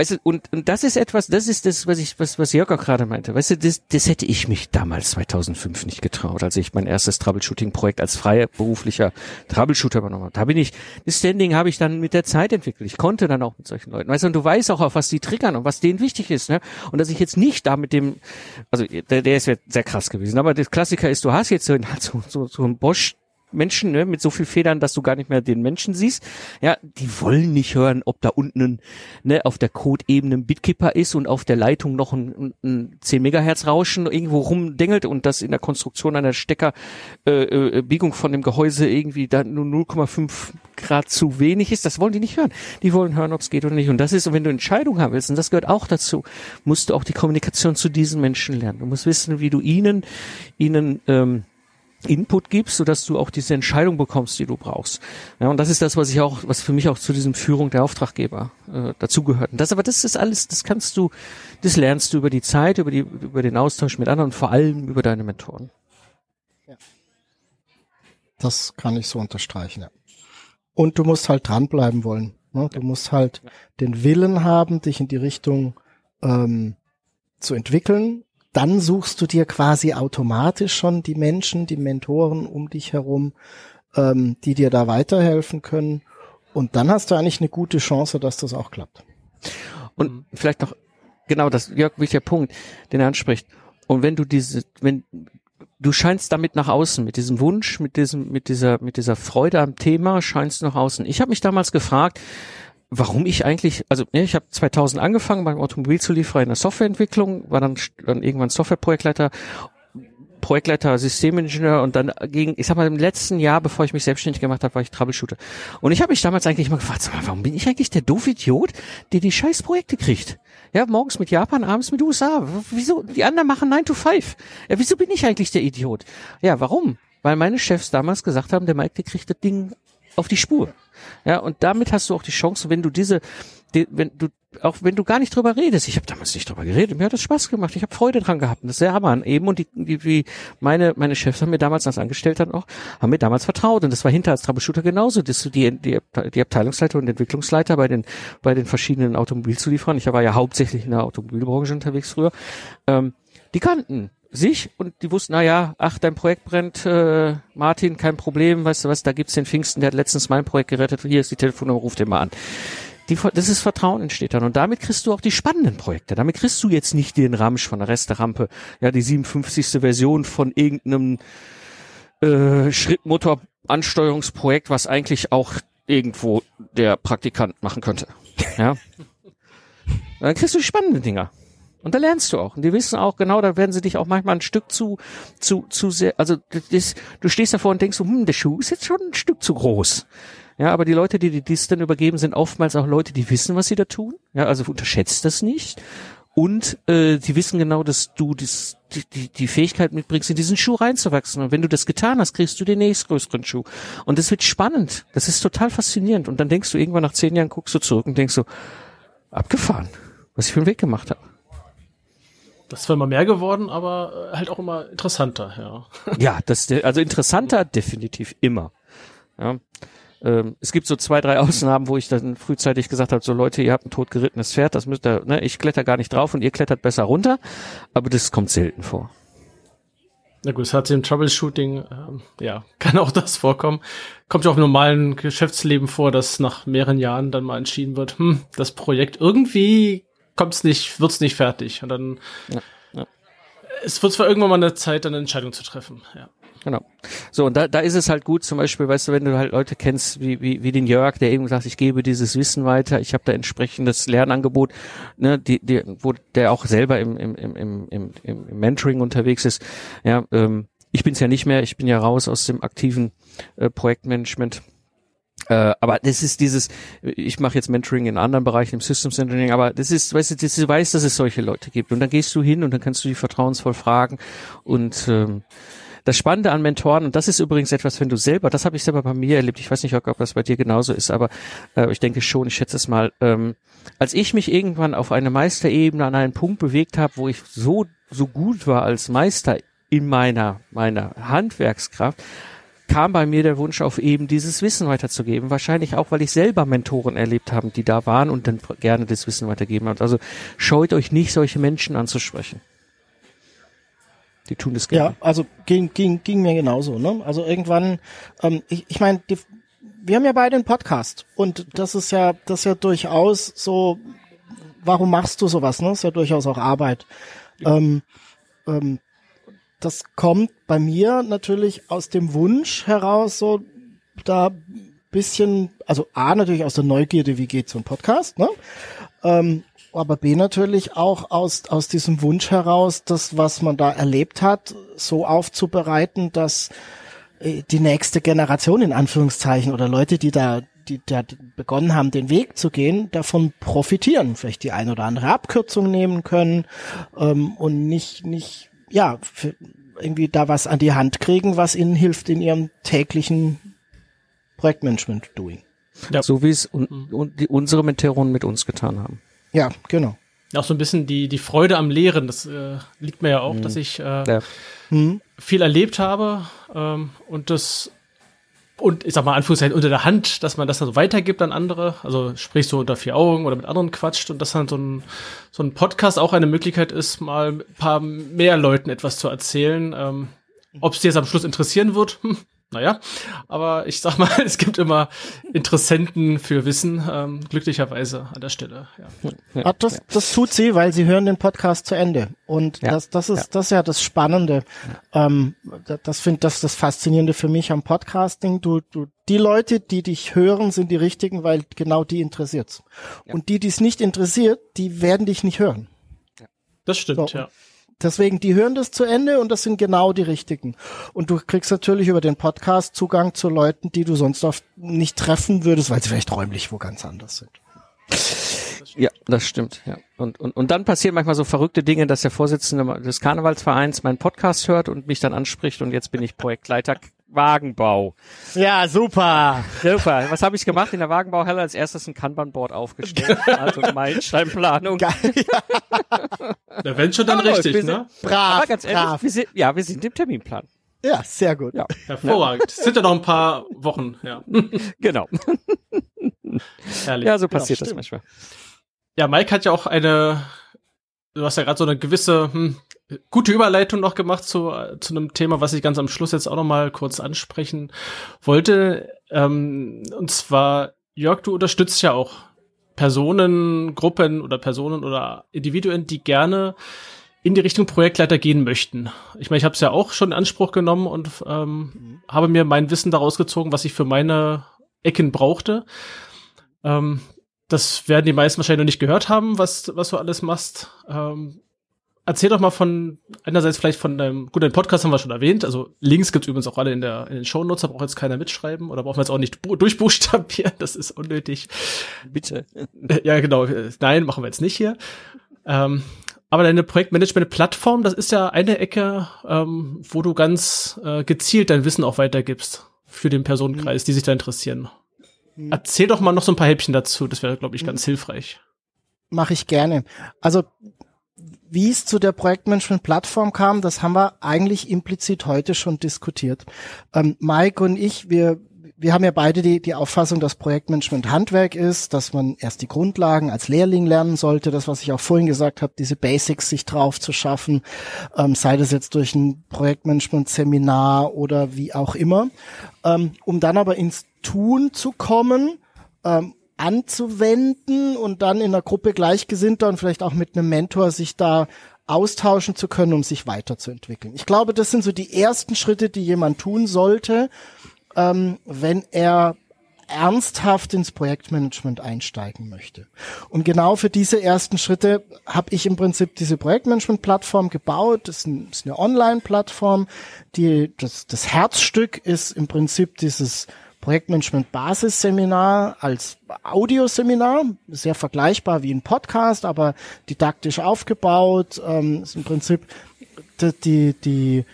Weißt du, und, und das ist etwas, das ist das, was ich, was, was Jörg auch gerade meinte. Weißt du, das, das hätte ich mich damals 2005 nicht getraut, als ich mein erstes Troubleshooting-Projekt als freier beruflicher Troubleshooter übernommen habe. Da bin ich, das Standing habe ich dann mit der Zeit entwickelt. Ich konnte dann auch mit solchen Leuten. Weißt du, und du weißt auch, auf was die triggern und was denen wichtig ist, ne? Und dass ich jetzt nicht da mit dem, also der, der ist sehr krass gewesen. Aber das Klassiker ist, du hast jetzt so, so, so, so ein Bosch Menschen ne, mit so viel Federn, dass du gar nicht mehr den Menschen siehst. Ja, die wollen nicht hören, ob da unten ne, auf der Code-Ebene ein Bitkeeper ist und auf der Leitung noch ein, ein 10 Megahertz Rauschen irgendwo rumdengelt und das in der Konstruktion einer Steckerbiegung äh, äh, von dem Gehäuse irgendwie da nur 0,5 Grad zu wenig ist. Das wollen die nicht hören. Die wollen hören, ob es geht oder nicht. Und das ist, wenn du Entscheidungen haben willst, und das gehört auch dazu, musst du auch die Kommunikation zu diesen Menschen lernen. Du musst wissen, wie du ihnen, ihnen ähm, Input gibst, sodass du auch diese Entscheidung bekommst, die du brauchst. Ja, und das ist das, was ich auch, was für mich auch zu diesem Führung der Auftraggeber äh, dazugehört. Und das, aber das ist alles, das kannst du, das lernst du über die Zeit, über die, über den Austausch mit anderen, vor allem über deine Mentoren. Ja. Das kann ich so unterstreichen. Ja. Und du musst halt dranbleiben wollen. Ne? Du musst halt den Willen haben, dich in die Richtung ähm, zu entwickeln dann suchst du dir quasi automatisch schon die Menschen, die Mentoren um dich herum, ähm, die dir da weiterhelfen können. Und dann hast du eigentlich eine gute Chance, dass das auch klappt. Und vielleicht noch, genau, das Jörg, wichtiger Punkt, den er anspricht. Und wenn du diese, wenn du scheinst damit nach außen, mit diesem Wunsch, mit diesem, mit dieser, mit dieser Freude am Thema, scheinst du nach außen. Ich habe mich damals gefragt, warum ich eigentlich, also ne, ich habe 2000 angefangen beim Automobilzulieferer in der Softwareentwicklung, war dann, dann irgendwann Softwareprojektleiter Projektleiter, Systemingenieur und dann ging, ich sag mal, im letzten Jahr, bevor ich mich selbstständig gemacht habe, war ich Troubleshooter. Und ich habe mich damals eigentlich immer gefragt, mal, warum bin ich eigentlich der doof Idiot, der die scheiß Projekte kriegt? Ja, morgens mit Japan, abends mit USA. Wieso? Die anderen machen 9 to 5. Ja, wieso bin ich eigentlich der Idiot? Ja, warum? Weil meine Chefs damals gesagt haben, der Mike, der kriegt das Ding auf die Spur. Ja, und damit hast du auch die Chance, wenn du diese, die, wenn du auch wenn du gar nicht drüber redest, ich habe damals nicht drüber geredet, mir hat das Spaß gemacht, ich habe Freude dran gehabt, das ist sehr Hammer eben und die, die, die meine meine Chefs haben mir damals als Angestellter noch haben mir damals vertraut und das war hinter als Troubleshooter genauso, dass du die, die die Abteilungsleiter und Entwicklungsleiter bei den bei den verschiedenen Automobilzulieferern, ich war ja hauptsächlich in der Automobilbranche unterwegs früher, ähm, die kannten sich und die wussten, na ja, ach, dein Projekt brennt, äh, Martin, kein Problem, weißt du was, da gibt's den Pfingsten, der hat letztens mein Projekt gerettet, hier ist die Telefonnummer, ruf den mal an. Die, das ist Vertrauen entsteht dann und damit kriegst du auch die spannenden Projekte. Damit kriegst du jetzt nicht den Ramsch von der Resterampe, ja, die 57. Version von irgendeinem äh, Schrittmotor-Ansteuerungsprojekt, was eigentlich auch irgendwo der Praktikant machen könnte. Ja. dann kriegst du die spannenden Dinger. Und da lernst du auch. Und die wissen auch genau, da werden sie dich auch manchmal ein Stück zu, zu, zu sehr, also das, du stehst davor und denkst so, hm, der Schuh ist jetzt schon ein Stück zu groß. Ja, aber die Leute, die die dies dann übergeben, sind oftmals auch Leute, die wissen, was sie da tun. Ja, also unterschätzt das nicht. Und äh, die wissen genau, dass du das, die, die, die Fähigkeit mitbringst, in diesen Schuh reinzuwachsen. Und wenn du das getan hast, kriegst du den nächstgrößeren Schuh. Und das wird spannend. Das ist total faszinierend. Und dann denkst du irgendwann nach zehn Jahren, guckst du zurück und denkst so, abgefahren, was ich für einen Weg gemacht habe. Das ist zwar immer mehr geworden, aber äh, halt auch immer interessanter, ja. Ja, das, also interessanter definitiv immer. Ja. Ähm, es gibt so zwei, drei Ausnahmen, wo ich dann frühzeitig gesagt habe, so Leute, ihr habt ein totgerittenes Pferd, das müsst ihr, ne, ich kletter gar nicht drauf und ihr klettert besser runter, aber das kommt selten vor. Na gut, es hat im Troubleshooting, ähm, ja, kann auch das vorkommen. Kommt ja auch im normalen Geschäftsleben vor, dass nach mehreren Jahren dann mal entschieden wird, hm, das Projekt irgendwie kommt's nicht, wird's nicht fertig. Und dann ja, ja. es wird zwar irgendwann mal eine Zeit, eine Entscheidung zu treffen. Ja. Genau. So, und da, da ist es halt gut, zum Beispiel, weißt du, wenn du halt Leute kennst, wie, wie, wie den Jörg, der eben sagt, ich gebe dieses Wissen weiter, ich habe da entsprechendes Lernangebot, ne, die, die, wo der auch selber im, im, im, im, im, im Mentoring unterwegs ist. Ja, ähm, ich bin's ja nicht mehr, ich bin ja raus aus dem aktiven äh, Projektmanagement. Äh, aber das ist dieses, ich mache jetzt Mentoring in anderen Bereichen, im Systems Engineering, aber das ist, weißt du, das, du weißt, dass es solche Leute gibt. Und dann gehst du hin und dann kannst du die vertrauensvoll fragen und ähm, das Spannende an Mentoren, und das ist übrigens etwas, wenn du selber, das habe ich selber bei mir erlebt, ich weiß nicht, ob das bei dir genauso ist, aber äh, ich denke schon, ich schätze es mal, ähm, als ich mich irgendwann auf eine Meisterebene an einen Punkt bewegt habe, wo ich so, so gut war als Meister in meiner, meiner Handwerkskraft, kam bei mir der Wunsch auf eben dieses Wissen weiterzugeben. Wahrscheinlich auch, weil ich selber Mentoren erlebt habe, die da waren und dann gerne das Wissen weitergeben haben. Also scheut euch nicht, solche Menschen anzusprechen. Die tun das gerne. Ja, also ging, ging, ging mir genauso. Ne? Also irgendwann, ähm, ich, ich meine, wir haben ja beide einen Podcast und das ist ja, das ist ja durchaus so, warum machst du sowas? Ne? Das ist ja durchaus auch Arbeit. Ja. Ähm, ähm, das kommt bei mir natürlich aus dem Wunsch heraus, so da bisschen, also A natürlich aus der Neugierde, wie geht so ein Podcast, ne? Ähm, aber B natürlich auch aus, aus diesem Wunsch heraus, das, was man da erlebt hat, so aufzubereiten, dass äh, die nächste Generation in Anführungszeichen oder Leute, die da, die da begonnen haben, den Weg zu gehen, davon profitieren, vielleicht die ein oder andere Abkürzung nehmen können ähm, und nicht, nicht ja, irgendwie da was an die Hand kriegen, was ihnen hilft in ihrem täglichen Projektmanagement-Doing. Ja. So wie es un un die, unsere Mentoren mit uns getan haben. Ja, genau. Auch so ein bisschen die, die Freude am Lehren, das äh, liegt mir ja auch, mhm. dass ich äh, ja. Mhm. viel erlebt habe ähm, und das und ich sag mal Anführungszeichen unter der Hand, dass man das dann so weitergibt an andere, also sprich so unter vier Augen oder mit anderen quatscht und dass dann so ein, so ein Podcast auch eine Möglichkeit ist, mal ein paar mehr Leuten etwas zu erzählen. Ähm, Ob es dir jetzt am Schluss interessieren wird, naja, aber ich sag mal, es gibt immer Interessenten für Wissen, ähm, glücklicherweise an der Stelle. Ja. ja ah, das, das tut sie, weil sie hören den Podcast zu Ende. Und ja, das, das ist, ja. das ist ja das Spannende. Ähm, das finde das das Faszinierende für mich am Podcasting. Du, du, die Leute, die dich hören, sind die richtigen, weil genau die interessiert's. Und die, die es nicht interessiert, die werden dich nicht hören. Das stimmt, so. ja. Deswegen, die hören das zu Ende und das sind genau die richtigen. Und du kriegst natürlich über den Podcast Zugang zu Leuten, die du sonst oft nicht treffen würdest, weil sie vielleicht räumlich wo ganz anders sind. Ja, das stimmt. Ja. Und, und, und dann passieren manchmal so verrückte Dinge, dass der Vorsitzende des Karnevalsvereins meinen Podcast hört und mich dann anspricht und jetzt bin ich Projektleiter Wagenbau. Ja, super. Super. Was habe ich gemacht? In der Wagenbauhalle als erstes ein Kanban-Board aufgestellt. also Meilensteinplanung. Ja. Da wenn schon dann Aber richtig, sind, ne? Brav, Aber ganz ehrlich, brav. Wir sind, ja, wir sind im Terminplan. Ja, sehr gut. Ja. Hervorragend. sind ja noch ein paar Wochen, ja. Genau. Herrlich. Ja, so passiert ja, das manchmal. Ja, Mike hat ja auch eine, du hast ja gerade so eine gewisse, hm, gute Überleitung noch gemacht zu, zu einem Thema, was ich ganz am Schluss jetzt auch noch mal kurz ansprechen wollte. Ähm, und zwar, Jörg, du unterstützt ja auch Personen, Gruppen oder Personen oder Individuen, die gerne in die Richtung Projektleiter gehen möchten. Ich meine, ich habe es ja auch schon in Anspruch genommen und ähm, mhm. habe mir mein Wissen daraus gezogen, was ich für meine Ecken brauchte. Ähm, das werden die meisten wahrscheinlich noch nicht gehört haben, was, was du alles machst. Ähm, erzähl doch mal von, einerseits vielleicht von deinem, gut, deinen Podcast haben wir schon erwähnt, also Links gibt's übrigens auch alle in, der, in den Shownotes, da braucht jetzt keiner mitschreiben oder brauchen wir jetzt auch nicht durchbuchstabieren, das ist unnötig. Bitte. Ja, genau, nein, machen wir jetzt nicht hier. Ähm, aber deine Projektmanagement-Plattform, das ist ja eine Ecke, ähm, wo du ganz äh, gezielt dein Wissen auch weitergibst für den Personenkreis, die sich da interessieren. Mhm. Erzähl doch mal noch so ein paar Häppchen dazu, das wäre, glaube ich, ganz mhm. hilfreich. Mache ich gerne. Also wie es zu der Projektmanagement-Plattform kam, das haben wir eigentlich implizit heute schon diskutiert. Ähm, Mike und ich, wir, wir haben ja beide die, die Auffassung, dass Projektmanagement Handwerk ist, dass man erst die Grundlagen als Lehrling lernen sollte, das, was ich auch vorhin gesagt habe, diese Basics sich drauf zu schaffen, ähm, sei das jetzt durch ein Projektmanagement-Seminar oder wie auch immer, ähm, um dann aber ins Tun zu kommen, ähm, anzuwenden und dann in einer Gruppe Gleichgesinnter und vielleicht auch mit einem Mentor sich da austauschen zu können, um sich weiterzuentwickeln. Ich glaube, das sind so die ersten Schritte, die jemand tun sollte, ähm, wenn er ernsthaft ins Projektmanagement einsteigen möchte. Und genau für diese ersten Schritte habe ich im Prinzip diese Projektmanagement-Plattform gebaut. Das ist, ein, ist eine Online-Plattform. Die das, das Herzstück ist im Prinzip dieses Projektmanagement Basisseminar als Audioseminar, sehr vergleichbar wie ein Podcast, aber didaktisch aufgebaut, ähm, ist im Prinzip die, die,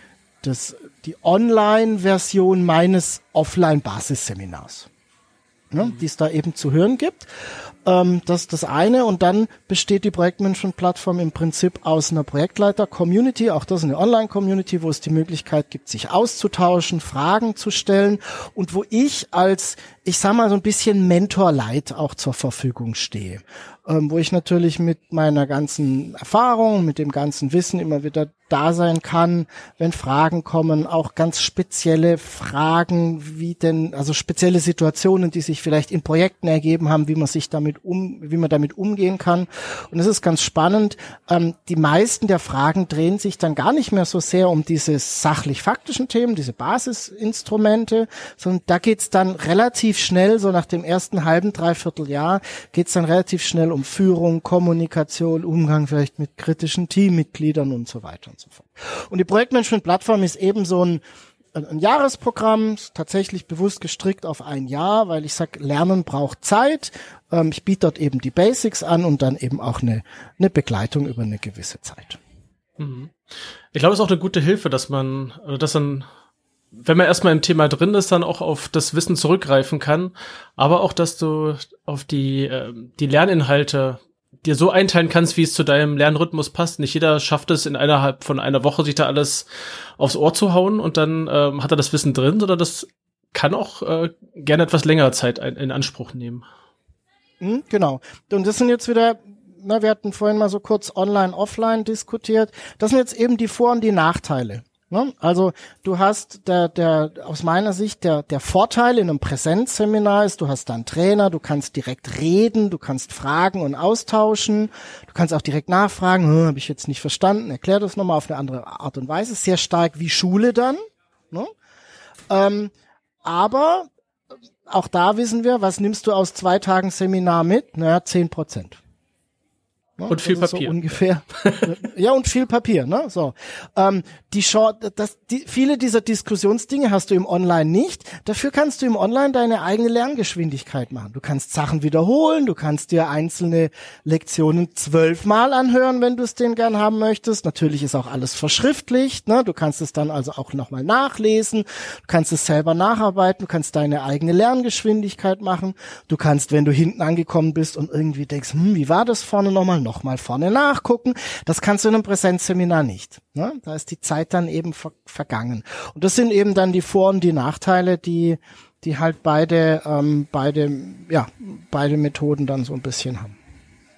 das, die Online-Version meines Offline-Basisseminars, ne, die es da eben zu hören gibt. Ähm, das ist das eine. Und dann besteht die Projektmanagement-Plattform im Prinzip aus einer Projektleiter-Community. Auch das ist eine Online-Community, wo es die Möglichkeit gibt, sich auszutauschen, Fragen zu stellen und wo ich als, ich sag mal, so ein bisschen Mentor-Light auch zur Verfügung stehe ähm, wo ich natürlich mit meiner ganzen Erfahrung, mit dem ganzen Wissen immer wieder da sein kann, wenn Fragen kommen, auch ganz spezielle Fragen, wie denn, also spezielle Situationen, die sich vielleicht in Projekten ergeben haben, wie man sich damit um, wie man damit umgehen kann. Und es ist ganz spannend. Ähm, die meisten der Fragen drehen sich dann gar nicht mehr so sehr um diese sachlich-faktischen Themen, diese Basisinstrumente, sondern da geht's dann relativ schnell, so nach dem ersten halben, dreiviertel Jahr, geht's dann relativ schnell um Führung, Kommunikation, Umgang vielleicht mit kritischen Teammitgliedern und so weiter und so fort. Und die Projektmanagement-Plattform ist eben so ein, ein Jahresprogramm, tatsächlich bewusst gestrickt auf ein Jahr, weil ich sage, Lernen braucht Zeit. Ähm, ich biete dort eben die Basics an und dann eben auch eine, eine Begleitung über eine gewisse Zeit. Mhm. Ich glaube, es ist auch eine gute Hilfe, dass man, dass dann wenn man erstmal im Thema drin ist, dann auch auf das Wissen zurückgreifen kann, aber auch, dass du auf die, äh, die Lerninhalte dir so einteilen kannst, wie es zu deinem Lernrhythmus passt. Nicht jeder schafft es in innerhalb von einer Woche, sich da alles aufs Ohr zu hauen und dann ähm, hat er das Wissen drin, sondern das kann auch äh, gerne etwas längere Zeit ein, in Anspruch nehmen. Mhm, genau. Und das sind jetzt wieder na, wir hatten vorhin mal so kurz online, offline diskutiert. Das sind jetzt eben die Vor- und die Nachteile. Ne? Also du hast der, der aus meiner Sicht der, der Vorteil in einem Präsenzseminar ist, du hast da einen Trainer, du kannst direkt reden, du kannst fragen und austauschen, du kannst auch direkt nachfragen, hm, habe ich jetzt nicht verstanden, erklär das nochmal auf eine andere Art und Weise, sehr stark wie Schule dann. Ne? Ähm, aber auch da wissen wir, was nimmst du aus zwei Tagen Seminar mit? Naja, zehn Prozent. Ne? Und viel Papier. So ungefähr. ja, und viel Papier, ne? So. Ähm, die Short, das, die, viele dieser Diskussionsdinge hast du im Online nicht. Dafür kannst du im Online deine eigene Lerngeschwindigkeit machen. Du kannst Sachen wiederholen, du kannst dir einzelne Lektionen zwölfmal anhören, wenn du es den gern haben möchtest. Natürlich ist auch alles verschriftlicht, ne? Du kannst es dann also auch nochmal nachlesen. Du kannst es selber nacharbeiten. Du kannst deine eigene Lerngeschwindigkeit machen. Du kannst, wenn du hinten angekommen bist und irgendwie denkst, hm, wie war das vorne nochmal? Nochmal vorne nachgucken. Das kannst du in einem Präsenzseminar nicht. Ne? Da ist die Zeit dann eben ver vergangen. Und das sind eben dann die Vor- und die Nachteile, die die halt beide ähm, beide ja beide Methoden dann so ein bisschen haben.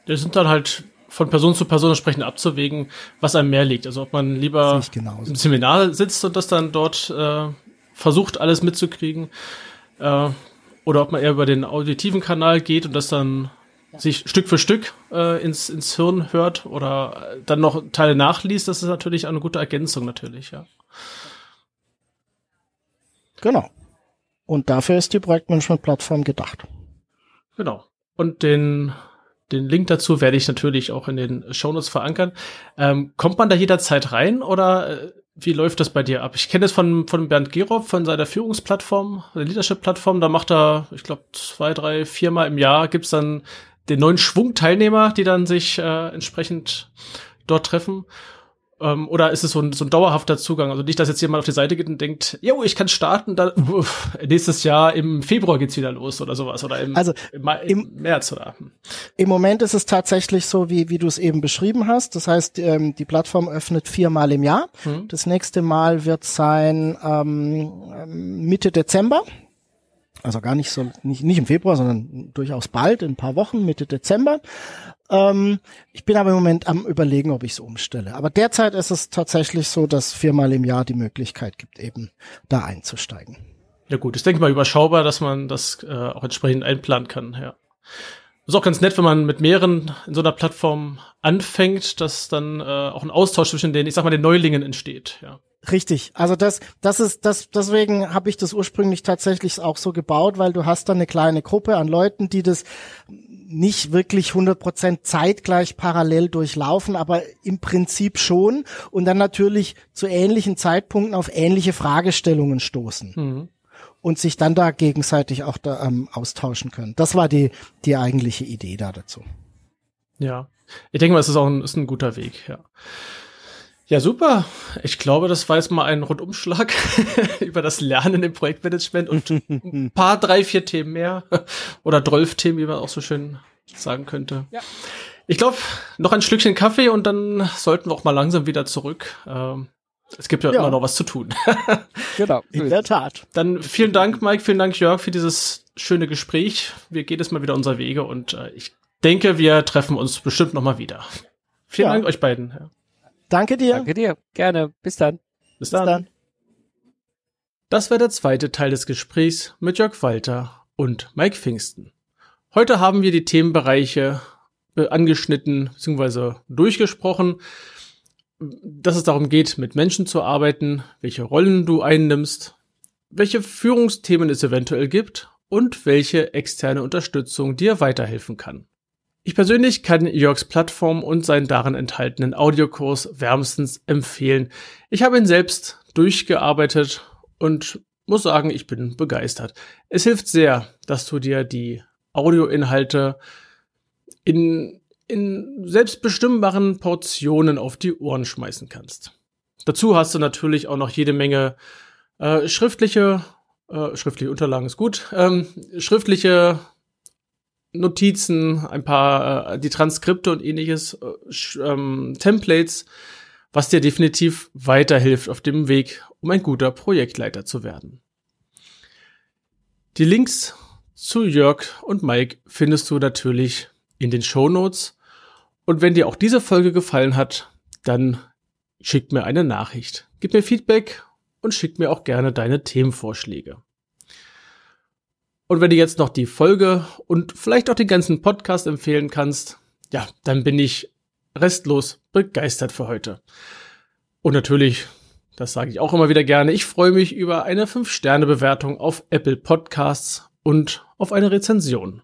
Das sind dann halt von Person zu Person entsprechend abzuwägen, was einem mehr liegt. Also ob man lieber im Seminar sitzt und das dann dort äh, versucht, alles mitzukriegen, äh, oder ob man eher über den auditiven Kanal geht und das dann sich Stück für Stück äh, ins, ins Hirn hört oder dann noch Teile nachliest, das ist natürlich eine gute Ergänzung natürlich, ja. Genau. Und dafür ist die Projektmanagement-Plattform gedacht. Genau. Und den, den Link dazu werde ich natürlich auch in den Shownotes verankern. Ähm, kommt man da jederzeit rein oder äh, wie läuft das bei dir ab? Ich kenne das von, von Bernd Gerob, von seiner Führungsplattform, der Leadership-Plattform. Da macht er, ich glaube, zwei, drei, viermal im Jahr gibt's dann den neuen Schwung Teilnehmer, die dann sich äh, entsprechend dort treffen? Ähm, oder ist es so ein, so ein dauerhafter Zugang? Also nicht, dass jetzt jemand auf die Seite geht und denkt, jo, ich kann starten, dann uff, nächstes Jahr im Februar geht's wieder los oder sowas oder im, also im, Mai, im, März oder. Im Moment ist es tatsächlich so, wie, wie du es eben beschrieben hast. Das heißt, ähm, die Plattform öffnet viermal im Jahr. Hm. Das nächste Mal wird sein ähm, Mitte Dezember. Also gar nicht so, nicht, nicht im Februar, sondern durchaus bald, in ein paar Wochen, Mitte Dezember. Ähm, ich bin aber im Moment am überlegen, ob ich es umstelle. Aber derzeit ist es tatsächlich so, dass viermal im Jahr die Möglichkeit gibt, eben da einzusteigen. Ja gut, ich denke mal überschaubar, dass man das äh, auch entsprechend einplanen kann, ja. Ist auch ganz nett, wenn man mit mehreren in so einer Plattform anfängt, dass dann äh, auch ein Austausch zwischen den, ich sag mal, den Neulingen entsteht, ja. Richtig. Also das, das ist, das, deswegen habe ich das ursprünglich tatsächlich auch so gebaut, weil du hast da eine kleine Gruppe an Leuten, die das nicht wirklich 100% zeitgleich parallel durchlaufen, aber im Prinzip schon und dann natürlich zu ähnlichen Zeitpunkten auf ähnliche Fragestellungen stoßen. Mhm. Und sich dann da gegenseitig auch da, ähm, austauschen können. Das war die, die eigentliche Idee da dazu. Ja. Ich denke mal, es ist auch ein, ist ein guter Weg, ja. Ja, super. Ich glaube, das war jetzt mal ein Rundumschlag über das Lernen im Projektmanagement und ein paar, drei, vier Themen mehr. Oder Drolf-Themen, wie man auch so schön sagen könnte. Ja. Ich glaube, noch ein Schlückchen Kaffee und dann sollten wir auch mal langsam wieder zurück. Ähm, es gibt ja, ja, immer noch was zu tun. genau, in der Tat. Dann vielen Dank, Mike, vielen Dank, Jörg, für dieses schöne Gespräch. Wir gehen jetzt mal wieder unser Wege und äh, ich denke, wir treffen uns bestimmt noch mal wieder. Vielen ja. Dank euch beiden. Ja. Danke dir. Danke dir. Gerne. Bis dann. Bis dann. Bis dann. Das war der zweite Teil des Gesprächs mit Jörg Walter und Mike Pfingsten. Heute haben wir die Themenbereiche äh, angeschnitten bzw. durchgesprochen, dass es darum geht, mit Menschen zu arbeiten, welche Rollen du einnimmst, welche Führungsthemen es eventuell gibt und welche externe Unterstützung dir weiterhelfen kann. Ich persönlich kann Jörgs Plattform und seinen darin enthaltenen Audiokurs wärmstens empfehlen. Ich habe ihn selbst durchgearbeitet und muss sagen, ich bin begeistert. Es hilft sehr, dass du dir die Audioinhalte in, in selbstbestimmbaren Portionen auf die Ohren schmeißen kannst. Dazu hast du natürlich auch noch jede Menge äh, schriftliche, äh, schriftliche Unterlagen ist gut, ähm, schriftliche Notizen, ein paar, äh, die Transkripte und ähnliches, äh, ähm, Templates, was dir definitiv weiterhilft auf dem Weg, um ein guter Projektleiter zu werden. Die Links zu Jörg und Mike findest du natürlich in den Show Notes. Und wenn dir auch diese Folge gefallen hat, dann schick mir eine Nachricht. Gib mir Feedback und schick mir auch gerne deine Themenvorschläge. Und wenn du jetzt noch die Folge und vielleicht auch den ganzen Podcast empfehlen kannst, ja, dann bin ich restlos begeistert für heute. Und natürlich, das sage ich auch immer wieder gerne, ich freue mich über eine 5-Sterne-Bewertung auf Apple Podcasts und auf eine Rezension.